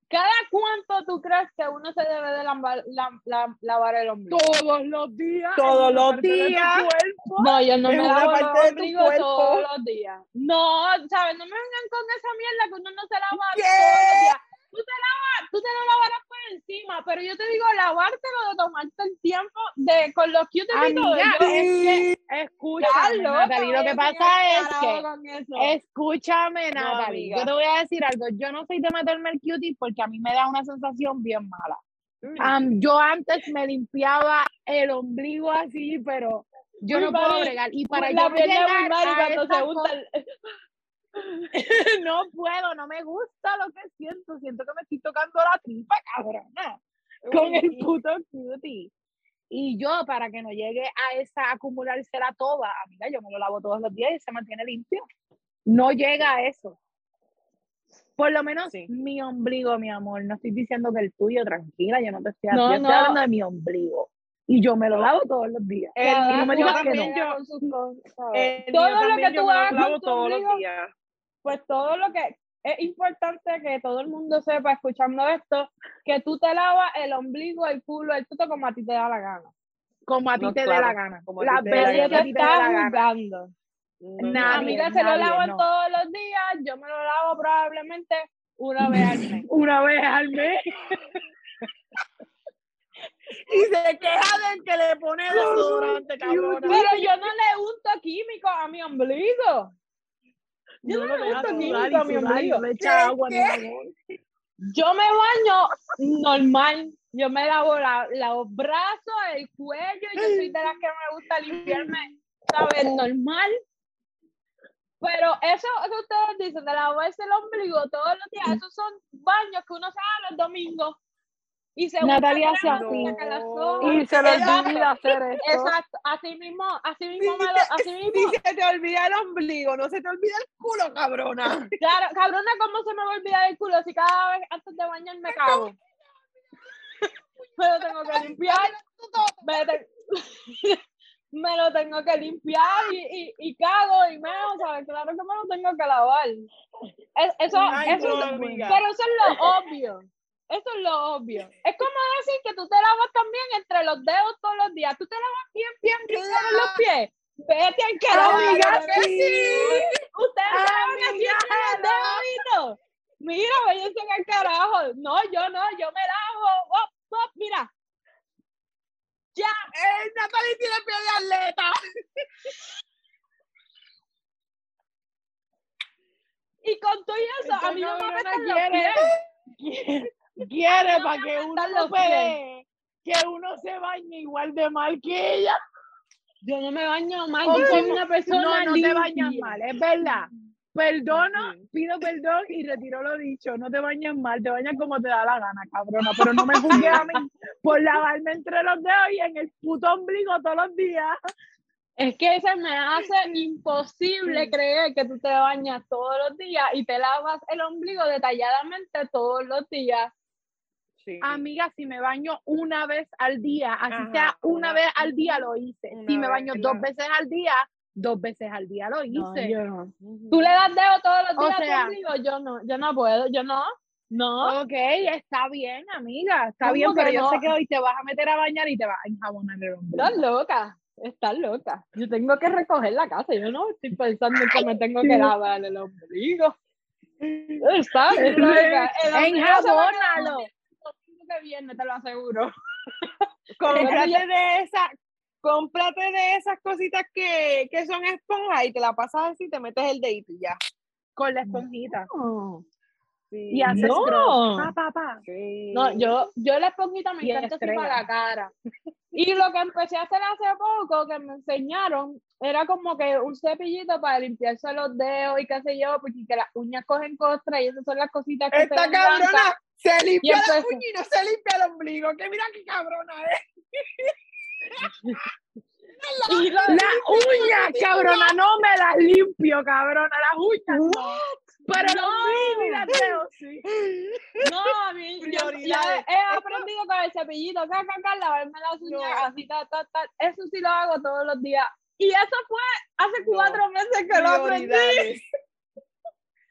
¿Cada cuánto tú crees que uno se debe de lavar, la- la- lavar el ombligo? todos los días. Todos los parte de tu días. cuerpo. No, yo no me lavo el ombligo cuerpo. todos los días. No, ¿sabes? No me vengan con esa mierda que uno no se lava ¿Qué? todos los días. Tú te lavas, tú te lo lavarás por encima, pero yo te digo, lavártelo de tomarte el tiempo de con los Q-tips y todo. Es que, escúchame, Natalie, lo que pasa es que, escúchame, No, Natalie, amiga. yo te voy a decir algo, yo no soy de meterme el cutie porque a mí me da una sensación bien mala. Mm. Yo antes me limpiaba el ombligo así, pero yo no puedo bregar. Y para yo llegar a cuando esta cosa- el- no puedo, no me gusta lo que siento, siento que me estoy tocando la tripa, cabrona, con el puto cutie. Y yo, para que no llegue a esa acumularse la toba, amiga, yo me lo lavo todos los días y se mantiene limpio. No llega a eso. Por lo menos Sí. mi ombligo, mi amor. No estoy diciendo que el tuyo, tranquila, yo no te estoy, No, yo estoy no. hablando de mi ombligo. Y yo me lo lavo todos los días. El no me digas que no. yo- el Todo lo que tú yo me lo hagas todos los días. Pues todo lo que es importante que todo el mundo sepa escuchando esto, que tú te lavas el ombligo, el culo, el tuto como a ti te da la gana. Como a ti No, te claro, la gana. como la Nadie que gana. a te ti te dé la está gana. juzgando. No, Nadie, A amiga se lo lavan no. todos los días, yo me lo lavo probablemente una vez al mes. Una vez al mes. Y se queja del que le pone desodorante, cabrona. Pero yo no le unto químico a mi ombligo. Yo no, le dejas unto sudar mi ombligo. no echa agua ni. Yo me baño normal. Yo me lavo la- los brazos, el cuello. Yo soy de las que me gusta limpiarme, ¿sabes? Normal. Pero eso que ustedes dicen de lavarse el ombligo todos los días, esos son baños que uno se da los domingos. Y se Natalia hace así. No. Y se le olvida hacer esto. Exacto, así mismo, así mismo, me lo- Si así se, mismo. si se te olvida el ombligo, no se te olvida el culo, cabrona. Claro, cabrona, ¿cómo se me va a olvidar el culo si cada vez antes de bañar me cago? Me lo tengo que limpiar. Me, te- me lo tengo que limpiar y, y, y cago y meo, ¿sabes? Claro que me lo tengo que lavar. Es- eso, Ay, eso, no, pero eso es lo obvio. Eso es lo obvio. Es como decir que tú te lavas también entre los dedos todos los días. Tú te lavas bien, bien, bien en los pies. Vete al carajo. Que sí. Ustedes Amiga, entre los deditos. Mira, váyanse al carajo. No, yo no, yo me lavo. Oh, oh, mira. Ya. Eh, Natalie tiene pie de atleta. Y con todo y eso, Esta a mí no me cabrona apestan los pies. Quiere, para que uno no puede, que uno se bañe igual de mal que ella. Yo no me baño mal. Yo soy una persona No, no te bañas mal, es verdad. perdono, pido perdón y retiro lo dicho. No te bañes mal, te bañas como te da la gana, cabrona. Pero no me juzgues a mí por lavarme entre los dedos y en el puto ombligo todos los días. Es que se me hace imposible creer que tú te bañas todos los días y te lavas el ombligo detalladamente todos los días. Sí. Amiga, si me baño una vez al día, así Ajá, sea una, una- vez al día lo hice. Si me baño dos veces al día, dos veces al día lo hice. Tú le das dedo todos los O días a tu sea- yo no, yo no puedo, yo no, no. Ok, está bien, amiga, está ¿Cómo bien, pero yo no? sé que hoy te vas a meter a bañar y te vas a enjabonar el ombligo. Estás loca, estás loca. Yo tengo que recoger la casa, yo no estoy pensando en que me tengo que lavar el ombligo. Estás loca. El ombligo se va a quedar Enjabónalo. Domingo que viene, te lo aseguro. Cómprate de esas, cómprate de esas cositas que, que son esponjas y te la pasas así y te metes el dedito y ya. Con la esponjita. Sí. Y haces No. cross. Pa, pa, pa. Sí. No, yo, yo la esponjita me Y encanta así para la cara. Y lo que empecé a hacer hace poco, que me enseñaron, era como que un cepillito para limpiarse los dedos y qué sé yo, porque que las uñas cogen costra y esas son las cositas que Esta se cabrona se limpia la uña y no se limpia el ombligo. Que mira qué cabrona es. Lo- La uña, cabrona, no me las limpio, cabrona, las uñas no. Pero No. y las dedos, sí. No, a mí yo, Prioridades. he aprendido con el cepillito, acá, acá, lavarme las uñas No. así, ta, ta, ta. Eso sí lo hago todos los días. Y eso fue hace cuatro meses que lo aprendí.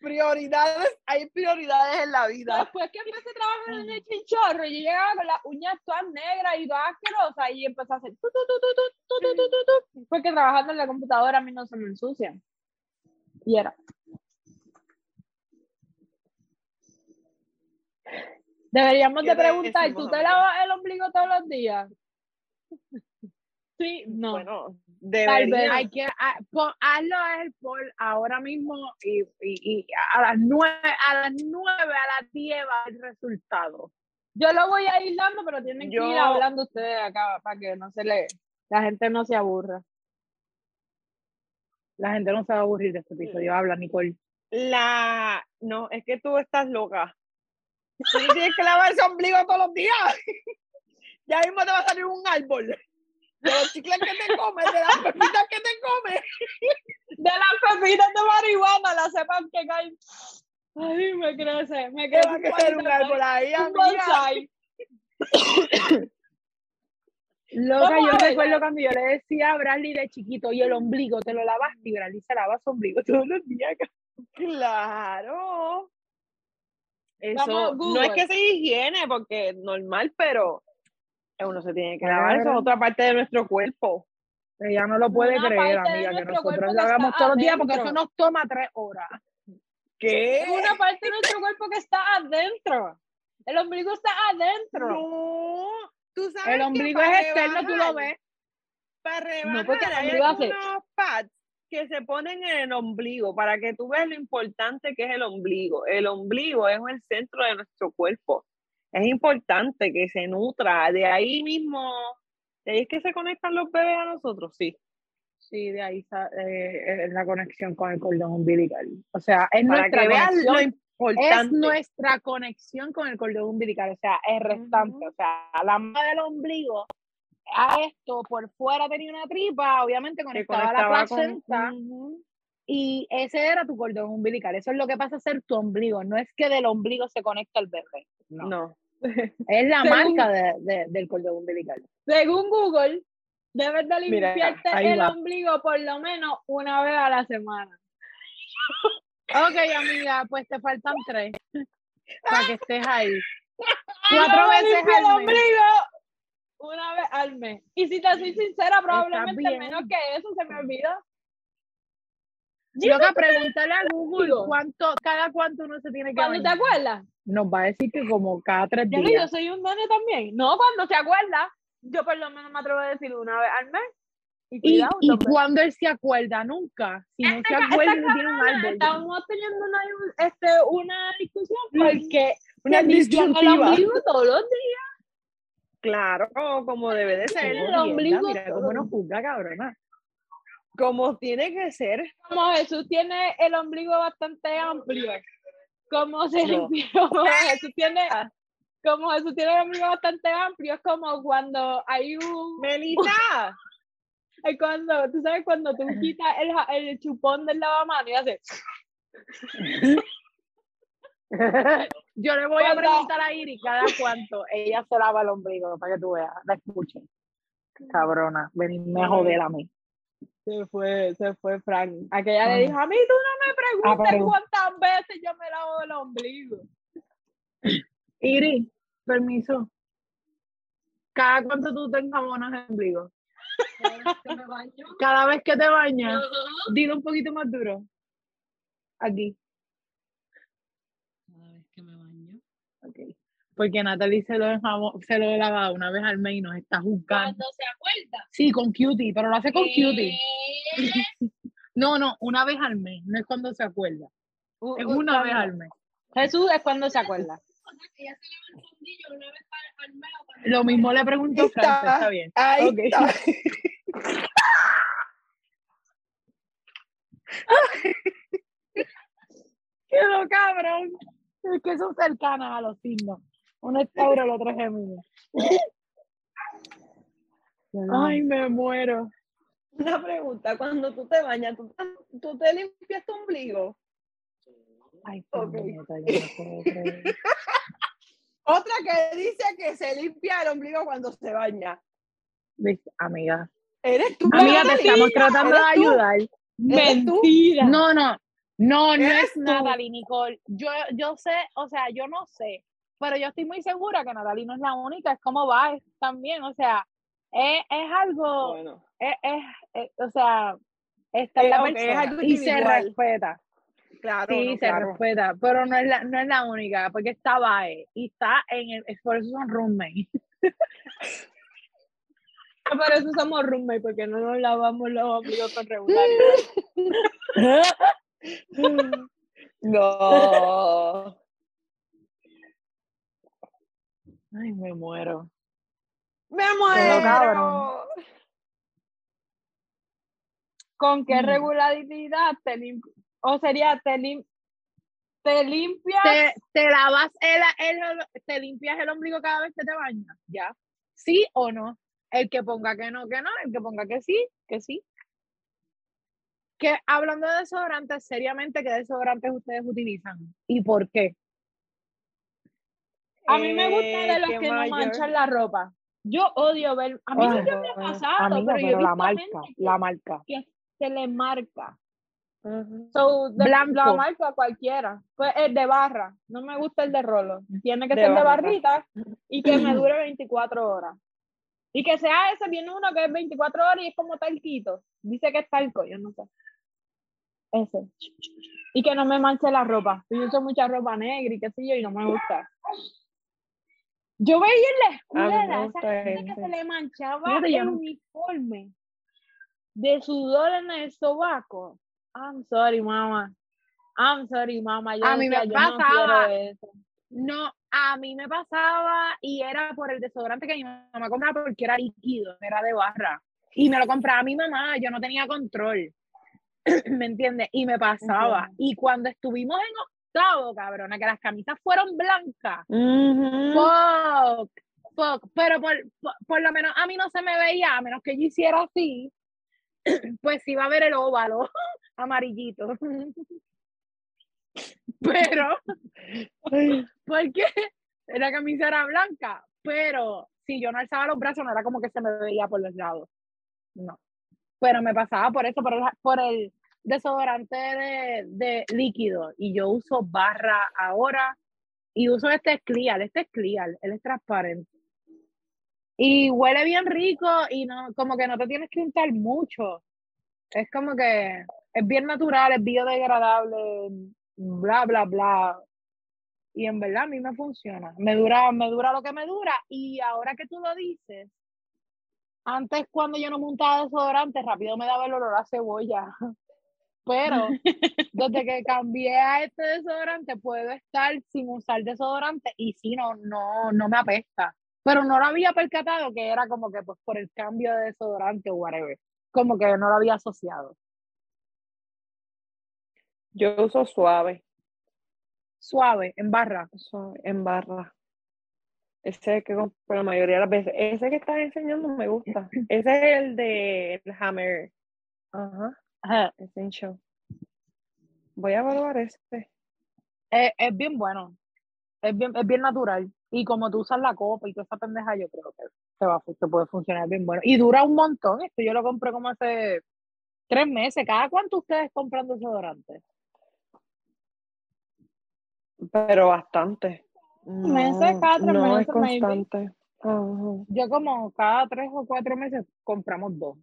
Prioridades. Hay prioridades en la vida. Después que empecé a trabajar en el chinchorro, yo llegaba con las uñas todas negras y todas asquerosas y empecé a hacer tu, tu, tu, tu, tu, tu, tu, tu, tu, tu, porque trabajando en la computadora a mí no se me ensucian. Y era. Deberíamos de ¿Qué preguntar, ¿tú te lavas el ombligo todos los días? Sí, no. Bueno, vez. debería. Hay que, ah, pon- hazlo el poll ahora mismo y, y, y a las nueve, a las nueve, a las diez va el resultado. Yo lo voy a ir dando, pero tienen que ir hablando ustedes acá para que no se le, la gente no se aburra. La gente no se va a aburrir de este episodio. Habla, Nicole. La. No, es que tú estás loca. Tú tienes que lavar ese ombligo todos los días. Ya mismo te va a salir un árbol. De los chicles que te comes, de las pepitas que te comes. De las pepitas de marihuana, la sepan que caen. Ay, me crece, me crece. va a crecer un árbol ahí, Un amiga. bonsai. Loca, yo recuerdo cuando yo le decía a Bradley de chiquito, y el ombligo, te lo lavaste, y Bradley se lava su ombligo todos los días. Claro. Eso no es que sea higiene, porque es normal, pero uno se tiene que lavar. Eso es otra parte de nuestro cuerpo. Ella no lo puede Una creer, amiga, que nosotros lo que hagamos todos los días porque eso nos toma tres horas. ¿Qué? Una parte de nuestro cuerpo que está adentro. El ombligo está adentro. No. Tú sabes El que ombligo para es externo, tú lo ves. Para rebajar, porque hay algunos pads que se ponen en el ombligo para que tú veas lo importante que es el ombligo. El ombligo es el centro de nuestro cuerpo. Es importante que se nutra. De ahí mismo, de ahí es que se conectan los bebés a nosotros, sí. Sí, de ahí sa- eh, es la conexión con el cordón umbilical. O sea, es Para nuestra que veas lo Es importante. nuestra conexión con el cordón umbilical, o sea, es restante. Ujú. O sea, la mama del ombligo a esto por fuera tenía una tripa, obviamente conectaba a la con- placenta, y ese era tu cordón umbilical. Eso es lo que pasa a ser tu ombligo. No es que del ombligo se conecta el bebé. No. No. Es la Según- marca de- de- del cordón umbilical. Según Google, debes de limpiarte el va. ombligo por lo menos una vez a la semana. Ok, amiga, pues te faltan tres para que estés ahí. Cuatro veces el al mes. ombligo una vez al mes. Y si te soy sincera, probablemente menos que eso se me olvida. Loca, pregúntale a Google cuánto, cada cuánto uno se tiene que ¿Cuándo te bañar. acuerdas? Nos va a decir que como cada tres lo, yo días. soy un nene también. No, cuando se acuerda, yo por lo menos me atrevo a decir una vez al mes. Y Y, cuidado, y cuando él se acuerda, nunca. Si no se acuerda, cabrona, tiene un árbol. Estábamos teniendo una, este, una discusión porque Una ombligo todos los días. Claro, como debe de ser. el ombligo Mira cómo nos juzga, cabrona. como tiene que ser. Como Jesús tiene el ombligo bastante amplio. Como se No. limpió, como Jesús tiene, como Jesús tiene el ombligo bastante amplio, es como cuando hay un, Melita, es cuando, tú sabes, cuando tú quitas el, el chupón del lavamanos y haces, Yo le voy a preguntar a Iri cada cuánto ella se lava el ombligo para que tú veas, la escuchen. Cabrona, venirme a joder a mí. se fue, se fue Frank. Aquella le Ah. dijo, a mí tú no me preguntes pero- cuántas veces yo me lavo el ombligo. Iri, permiso. Cada cuánto tú te enjabonas el ombligo. Cada vez que te bañas, dilo un poquito más duro. Aquí. Cada vez que me baño. ok. Porque Natalie se lo, enjabó- se lo lava una vez al mes y nos está juzgando. Cuando se acuerda. Sí, con cutie, pero lo hace con cutie. No, no, una vez al mes, no es cuando se acuerda. u- Es u- una vez al mes. Jesús es cuando se acuerda. Ella se lava el fondillo una vez al, al mes o cuando- Lo mismo le pregunto a Francia, Está. está bien. ahí Ok. está. Quedó cabrón. Es que son cercanas a los signos. Uno es Tauro, el otro es Géminis. Ay, me muero. Una pregunta, cuando tú te bañas, ¿tú, te- tú te limpias tu ombligo? Ay, Ok. puñeta, yo no. Otra que dice que se limpia el ombligo cuando se baña. Viste, Amiga, ¿Eres tú? amiga, te estamos tratando de ayudar. Mentira. No, no, no, no ¿Eres es tú? Natalie, Nicole. Yo, yo sé, o sea, yo no sé, pero yo estoy muy segura que Natalie no es la única, es como va es también, o sea, es, es algo, Bueno, es, es- es- o sea, está Eh, la persona algo y se respeta. claro, Sí, no, se claro. respeta, pero no es la, no es la única, porque está Bae y está en el, es por eso son roommates. Por eso somos roommates, porque no nos lavamos los ombligos con regularidad. No. Ay, me muero. Me cabrón. muero. ¿Con qué Mm. regularidad te limpias? O sería, te, lim te limpias. ¿Te, te lavas el, el- te limpias el ombligo cada vez que te bañas? ¿Ya? ¿Sí o no? El que ponga que no, que no, el que ponga que sí, que sí. Que hablando de desodorantes, seriamente, ¿qué desodorantes ustedes utilizan? ¿Y por qué? A mí me gusta Eh, de los que no manchan la ropa. Yo odio ver. A mí Ay, nunca me ha pasado, Amiga, pero yo pero la visto marca, la marca. que se le marca. Ujú. So, de- Blanco. La marca cualquiera. Pues el de barra. No me gusta el de rolo. Tiene que De ser de barrita y que me dure 24 horas. Y que sea ese, viene uno que es 24 horas y es como talquito. Dice que es talco, yo no sé. Ese. Y que no me manche la ropa. Yo uso mucha ropa negra y qué sé yo, y no me gusta. Yo veía en la A escuela esa gusta gente que se le manchaba el no- uniforme de sudor en el sobaco. I'm sorry, mama. I'm sorry, mama. Yo A mí me decía, no pasaba. eso. No, a mí me pasaba y era por el desodorante que mi mamá compraba porque era líquido, no era de barra. Y me lo compraba mi mamá, yo no tenía control. ¿Me entiendes? Y me pasaba. Y cuando estuvimos en octavo, cabrona, que las camisas fueron blancas, fuck, fuck. Pero por, por, por lo menos a mí no se me veía, a menos que yo hiciera así, pues iba a ver el óvalo amarillito. Pero, porque la camisa era blanca, pero si yo no alzaba los brazos, no era como que se me veía por los lados. No. Pero me pasaba por eso, por el, por el desodorante de, de líquido. Y yo uso barra ahora y uso este Clear, este es Clear, él es transparente. Y huele bien rico y no, como que no te tienes que untar mucho. Es como que es bien natural, es biodegradable, bla, bla, bla. Y en verdad a mí me funciona. Me dura, me dura lo que me dura. Y ahora que tú lo dices, antes cuando yo no montaba desodorante, rápido me daba el olor a cebolla. Pero desde que cambié a este desodorante, puedo estar sin usar desodorante y sí, no, no, no me apesta. Pero no lo había percatado que era como que pues por el cambio de desodorante o whatever. como que no lo había asociado. Yo uso suave, Suave, en barra. suave, en barra. Ese que compro la mayoría de las veces. Ese que estás enseñando me gusta. Ese es el de el Hammer. Ajá, Ajá. Essential. Voy a evaluar este. Es, es bien bueno. Es bien, es bien natural. Y como tú usas la copa y toda esa pendeja, yo creo que te, va, te puede funcionar bien bueno. Y dura un montón. Esto yo lo compré como hace tres meses. ¿Cada cuánto ustedes compran desodorante? Pero bastante. Meses, No, cada tres no es meses, maybe. constante. Ajá. Yo como cada tres o cuatro meses compramos dos.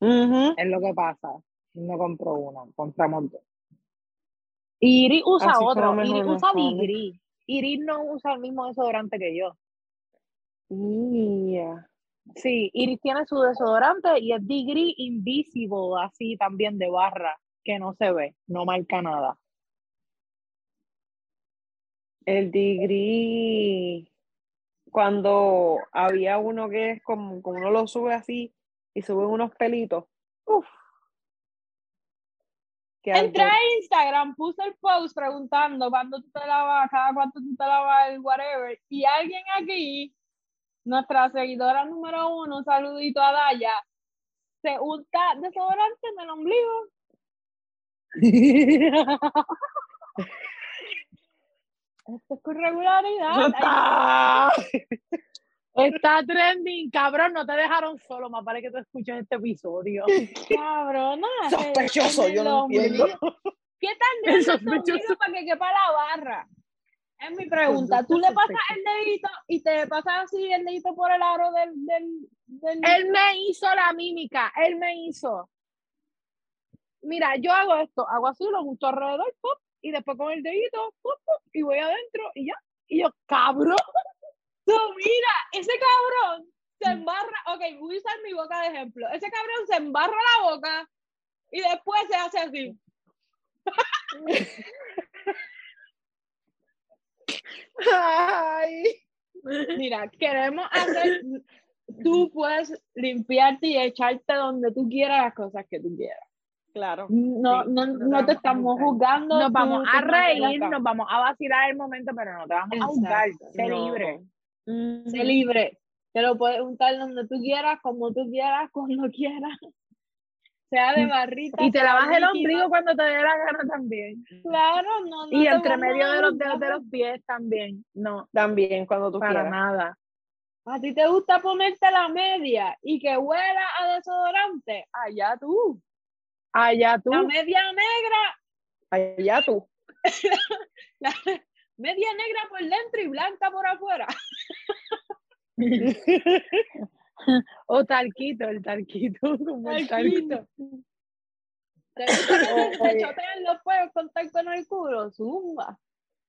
Ujú. Es lo que pasa. No compro uno, compramos dos. Iris usa Así otro. me usa. Digri. Iris no usa el mismo desodorante que yo. Yeah. Sí, Iris tiene su desodorante y es Degree Invisible, así también de barra, que no se ve, no marca nada. El degree, cuando había uno que es como, como uno lo sube así y sube unos pelitos. Uf. Entré a Instagram, puse el post preguntando cuándo tú te lavas, cada cuánto tú te lavas el whatever. Y alguien aquí, nuestra seguidora número uno, un saludito a Daya, se unta desodorante en el ombligo. Esto es con regularidad. Está trending, cabrón, no te dejaron solo, más vale que tú escuches este episodio. Cabrona. que Sospechoso, yo no entiendo. ¿Qué tan es Sospechoso. para que quepa la barra? Es mi pregunta. Tú le pasas el dedito y te pasas así el dedito por el aro del. del, del- Él me hizo la mímica, él me hizo. Mira, yo hago esto, hago así, lo junto alrededor, pop, y después con el dedito, pop, pop, y voy adentro, y ya. Y yo, cabrón. Tú, mira, ese cabrón se embarra. Ok, voy a usar mi boca de ejemplo. Ese cabrón se embarra la boca y después se hace así. Ay. Mira, queremos hacer. Tú puedes limpiarte y echarte donde tú quieras las cosas que tú quieras. Claro. No, Sí, no, no te estamos juzgando. Nos vamos a reír, nos vamos a vacilar el momento, pero no te vamos a juzgar. Exacto, Sé no. libre. Sé libre. Te lo puedes untar donde tú quieras, como tú quieras, cuando quieras. Sea de barrita. Y te sea lavas el ombligo cuando te dé la gana también. Claro, no, no Y entre medio de los dedos de los pies también. No, También cuando tú para quieras. nada. ¿A ti te gusta ponerte la media y que huela a desodorante? Allá tú. Allá tú. La media negra, Allá tú. la media negra por dentro y blanca por afuera. O talquito, el talquito. Como el talquito. Talquito. ¿Te gusta que te Oye. choteen los fuegos con talco en el culo? Zumba.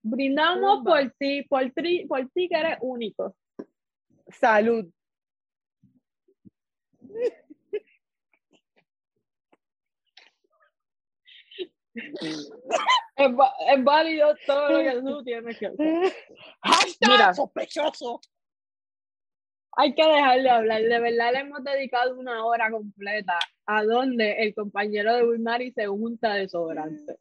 Brindamos Zumba. por ti, por ti, por ti que eres único. Salud. Es, válido todo lo que tú tienes que hacer. Mira. sospechoso. Hay que dejar de hablar. De verdad le hemos dedicado una hora completa a donde el compañero de Wilmary se unta desodorante.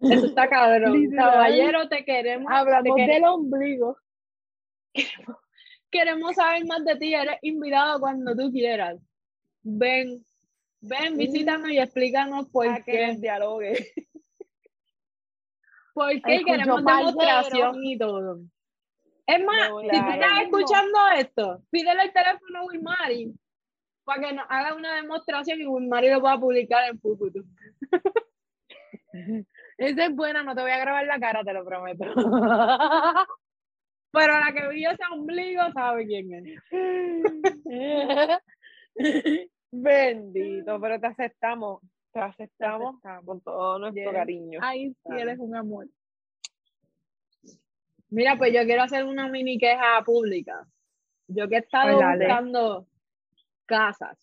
Eso está cabrón. Literal. Caballero, te queremos. Hablamos te quere- del ombligo. queremos saber más de ti. Eres invitado cuando tú quieras. Ven, ven, visítanos y explícanos por A que qué. nos dialogue. ¿Por qué Escucho queremos demostración y todo? Es más, No, si tú estás escuchando esto, pídele el teléfono a Wilmary para que nos haga una demostración y Wilmary lo pueda publicar en Fukutu. Esa es buena, no te voy a grabar la cara, te lo prometo. Pero la que vio ese ombligo sabe quién es. Bendito, pero te aceptamos. Te aceptamos aceptamos. con todo nuestro Yes. cariño. Ay, sí, eres un amor. Mira, pues yo quiero hacer una mini queja pública. Yo que he estado Pues buscando casas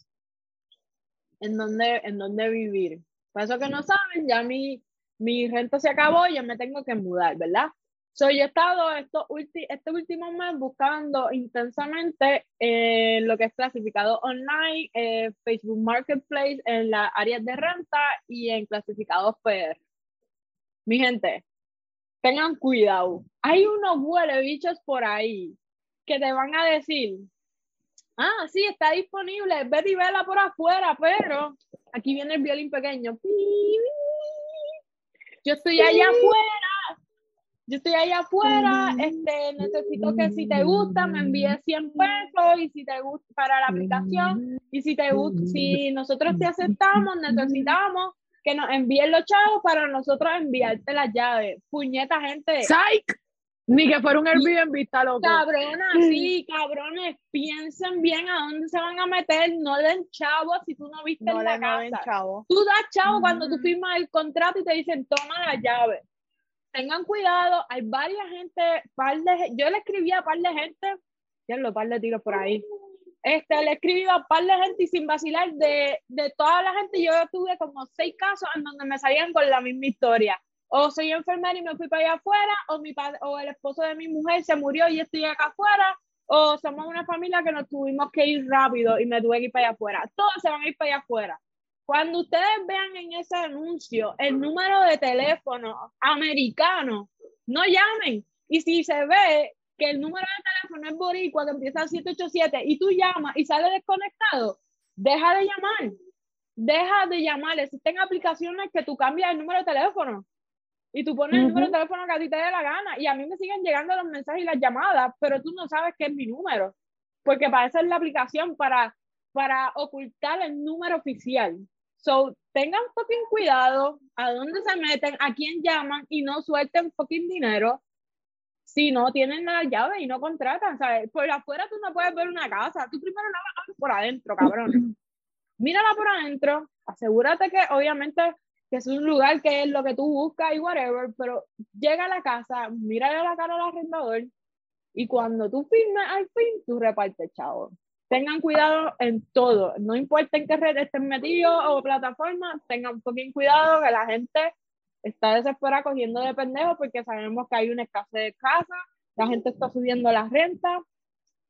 en donde, en donde vivir. Para eso que no saben, ya mi, mi renta se acabó y ya me tengo que mudar, ¿verdad? So, yo he estado estos este último mes buscando intensamente eh, lo que es clasificado online, eh, Facebook Marketplace, en las áreas de renta y en clasificados PR. Mi gente, tengan cuidado. Hay unos huele bichos por ahí que te van a decir, ah, sí, está disponible, vete y vela por afuera, pero aquí viene el violín pequeño. Yo estoy allá afuera, yo estoy allá afuera, este, necesito que si te gusta me envíes 100 pesos y si te gusta para la aplicación y si te gusta, si nosotros te aceptamos, necesitamos que nos envíen los chavos para nosotros enviarte las llaves. Puñeta, gente. ¡Psych! Ni que fuera un Airbnb, está loco. Cabronas, sí, cabrones, piensen bien a dónde se van a meter, no den chavos si tú no viste No en la le mueven, casa. chavo. Tú das chavo cuando tú firmas el contrato y te dicen, toma la llave. Tengan cuidado, hay varias gente, par de, yo le escribí a par de gente, ya lo par de tiros por ahí. Este, le escribí a par de gente y sin vacilar, de, de toda la gente, yo tuve como seis casos en donde me salían con la misma historia. O soy enfermera y me fui para allá afuera, o, mi padre, o el esposo de mi mujer se murió y estoy acá afuera, o somos una familia que nos tuvimos que ir rápido y me tuve que ir para allá afuera. Todos se van a ir para allá afuera. Cuando ustedes vean en ese anuncio el número de teléfono americano, no llamen. Y si se ve que el número de teléfono es boricua, que empieza al 787, y tú llamas y sale desconectado, deja de llamar. Deja de llamar. Existen aplicaciones que tú cambias el número de teléfono y tú pones el número de teléfono que a ti te dé la gana. Y a mí me siguen llegando los mensajes y las llamadas, pero tú no sabes qué es mi número. Porque para eso es la aplicación, para, para ocultar el número oficial. So, tengan fucking cuidado a dónde se meten, a quién llaman y no suelten fucking dinero si no tienen la llave y no contratan. ¿sabes? Por afuera tú no puedes ver una casa. Tú primero la vas a por adentro, cabrón. Mírala por adentro. Asegúrate que, obviamente, que es un lugar que es lo que tú buscas y whatever, pero llega a la casa, mírale la cara al arrendador y cuando tú firmes al fin, tú repartes, chavo. Tengan cuidado en todo, no importa en qué red estén metidos o plataforma, tengan fucking cuidado que la gente está desesperada cogiendo de pendejos porque sabemos que hay una escasez de casa, la gente está subiendo las rentas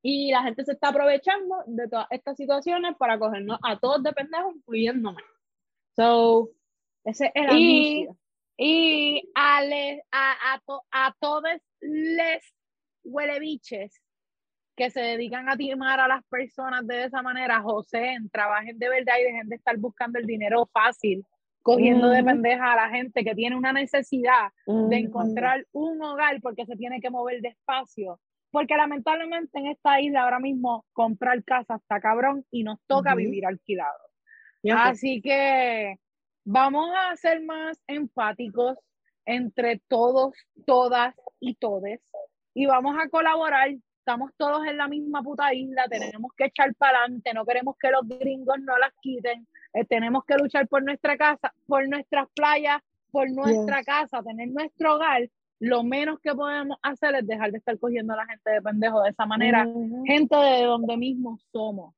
y la gente se está aprovechando de todas estas situaciones para cogernos a todos de pendejos, incluyéndome. So, ese es el Y- anuncio. Y a, le- a, a, to- a todos les huelebiches que se dedican a timar a las personas de esa manera, José, trabajen de verdad y dejen de estar buscando el dinero fácil, cogiendo de Ujú. pendeja a la gente que tiene una necesidad de Ujú. encontrar un hogar porque se tiene que mover despacio. Porque lamentablemente en esta isla ahora mismo comprar casa está cabrón y nos toca Ujú. vivir alquilados. Ya, pues. Así que vamos a ser más empáticos entre todos, todas y todes y vamos a colaborar. Estamos todos en la misma puta isla, tenemos que echar para adelante, no queremos que los gringos no las quiten, eh, tenemos que luchar por nuestra casa, por nuestras playas, por nuestra casa, tener nuestro hogar. Lo menos que podemos hacer es dejar de estar cogiendo a la gente de pendejo de esa manera gente de donde mismo somos.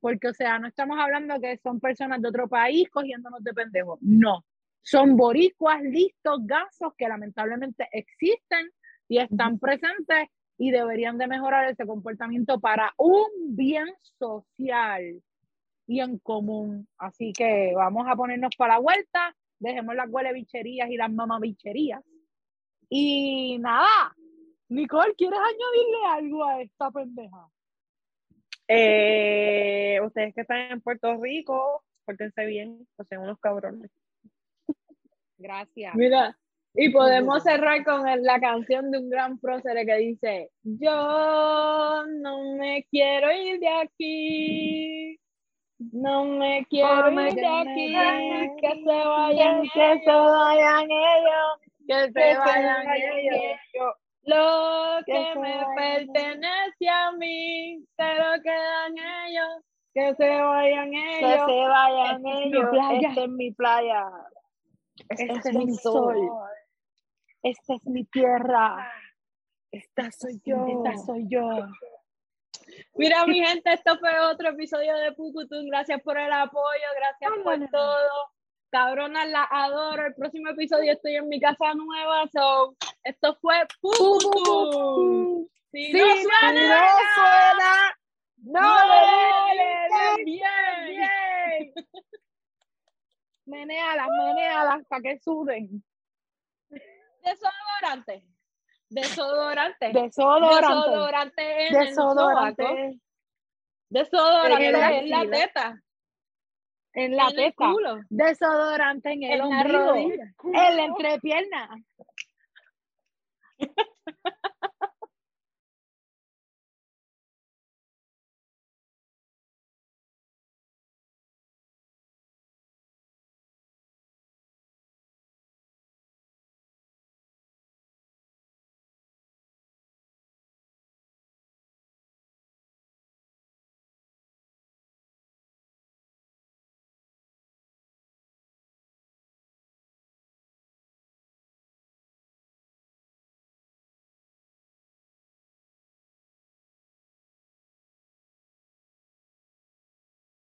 Porque, o sea, no estamos hablando que son personas de otro país cogiéndonos de pendejos. No. Son boricuas, listos, gansos que lamentablemente existen y están presentes y deberían de mejorar ese comportamiento para un bien social y en común. Así que vamos a ponernos para la vuelta, dejemos las bicherías y las mamabicherías. Y nada, Nicole, ¿quieres añadirle algo a esta pendeja? Eh, ustedes que están en Puerto Rico, pórtense bien, no sean unos cabrones. Gracias. Mira, y podemos cerrar con la canción de un gran prócer que dice, yo no me quiero ir de aquí, no me quiero ir de aquí, que se vayan que se ellos, vayan ellos, que que se se vayan ellos. ellos. Lo Que que se me pertenece a mí, se lo quedan ellos, que se vayan Que ellos. se vayan Esta es mi ellos. playa. Esta es mi playa. Este, Este es mi sol. sol. Esta es mi tierra. Esta soy yo. Esta soy yo. Mira, mi gente, esto fue otro episodio de Pucutún. Gracias por el apoyo, gracias por todo. Cabronas, la adoro. El próximo episodio estoy en mi casa nueva, so Esto fue Pu, Pucutum. pu, pu. Si Si no no suena, suena, no no le le digas bien. bien. Menéalas, menéalas para que suden. Desodorante. Desodorante. Desodorante. Desodorante en el sobaco. Desodorante Desodorante En la en la teta. en la en el teta. culo. Desodorante en el En ombligo. En la entrepierna.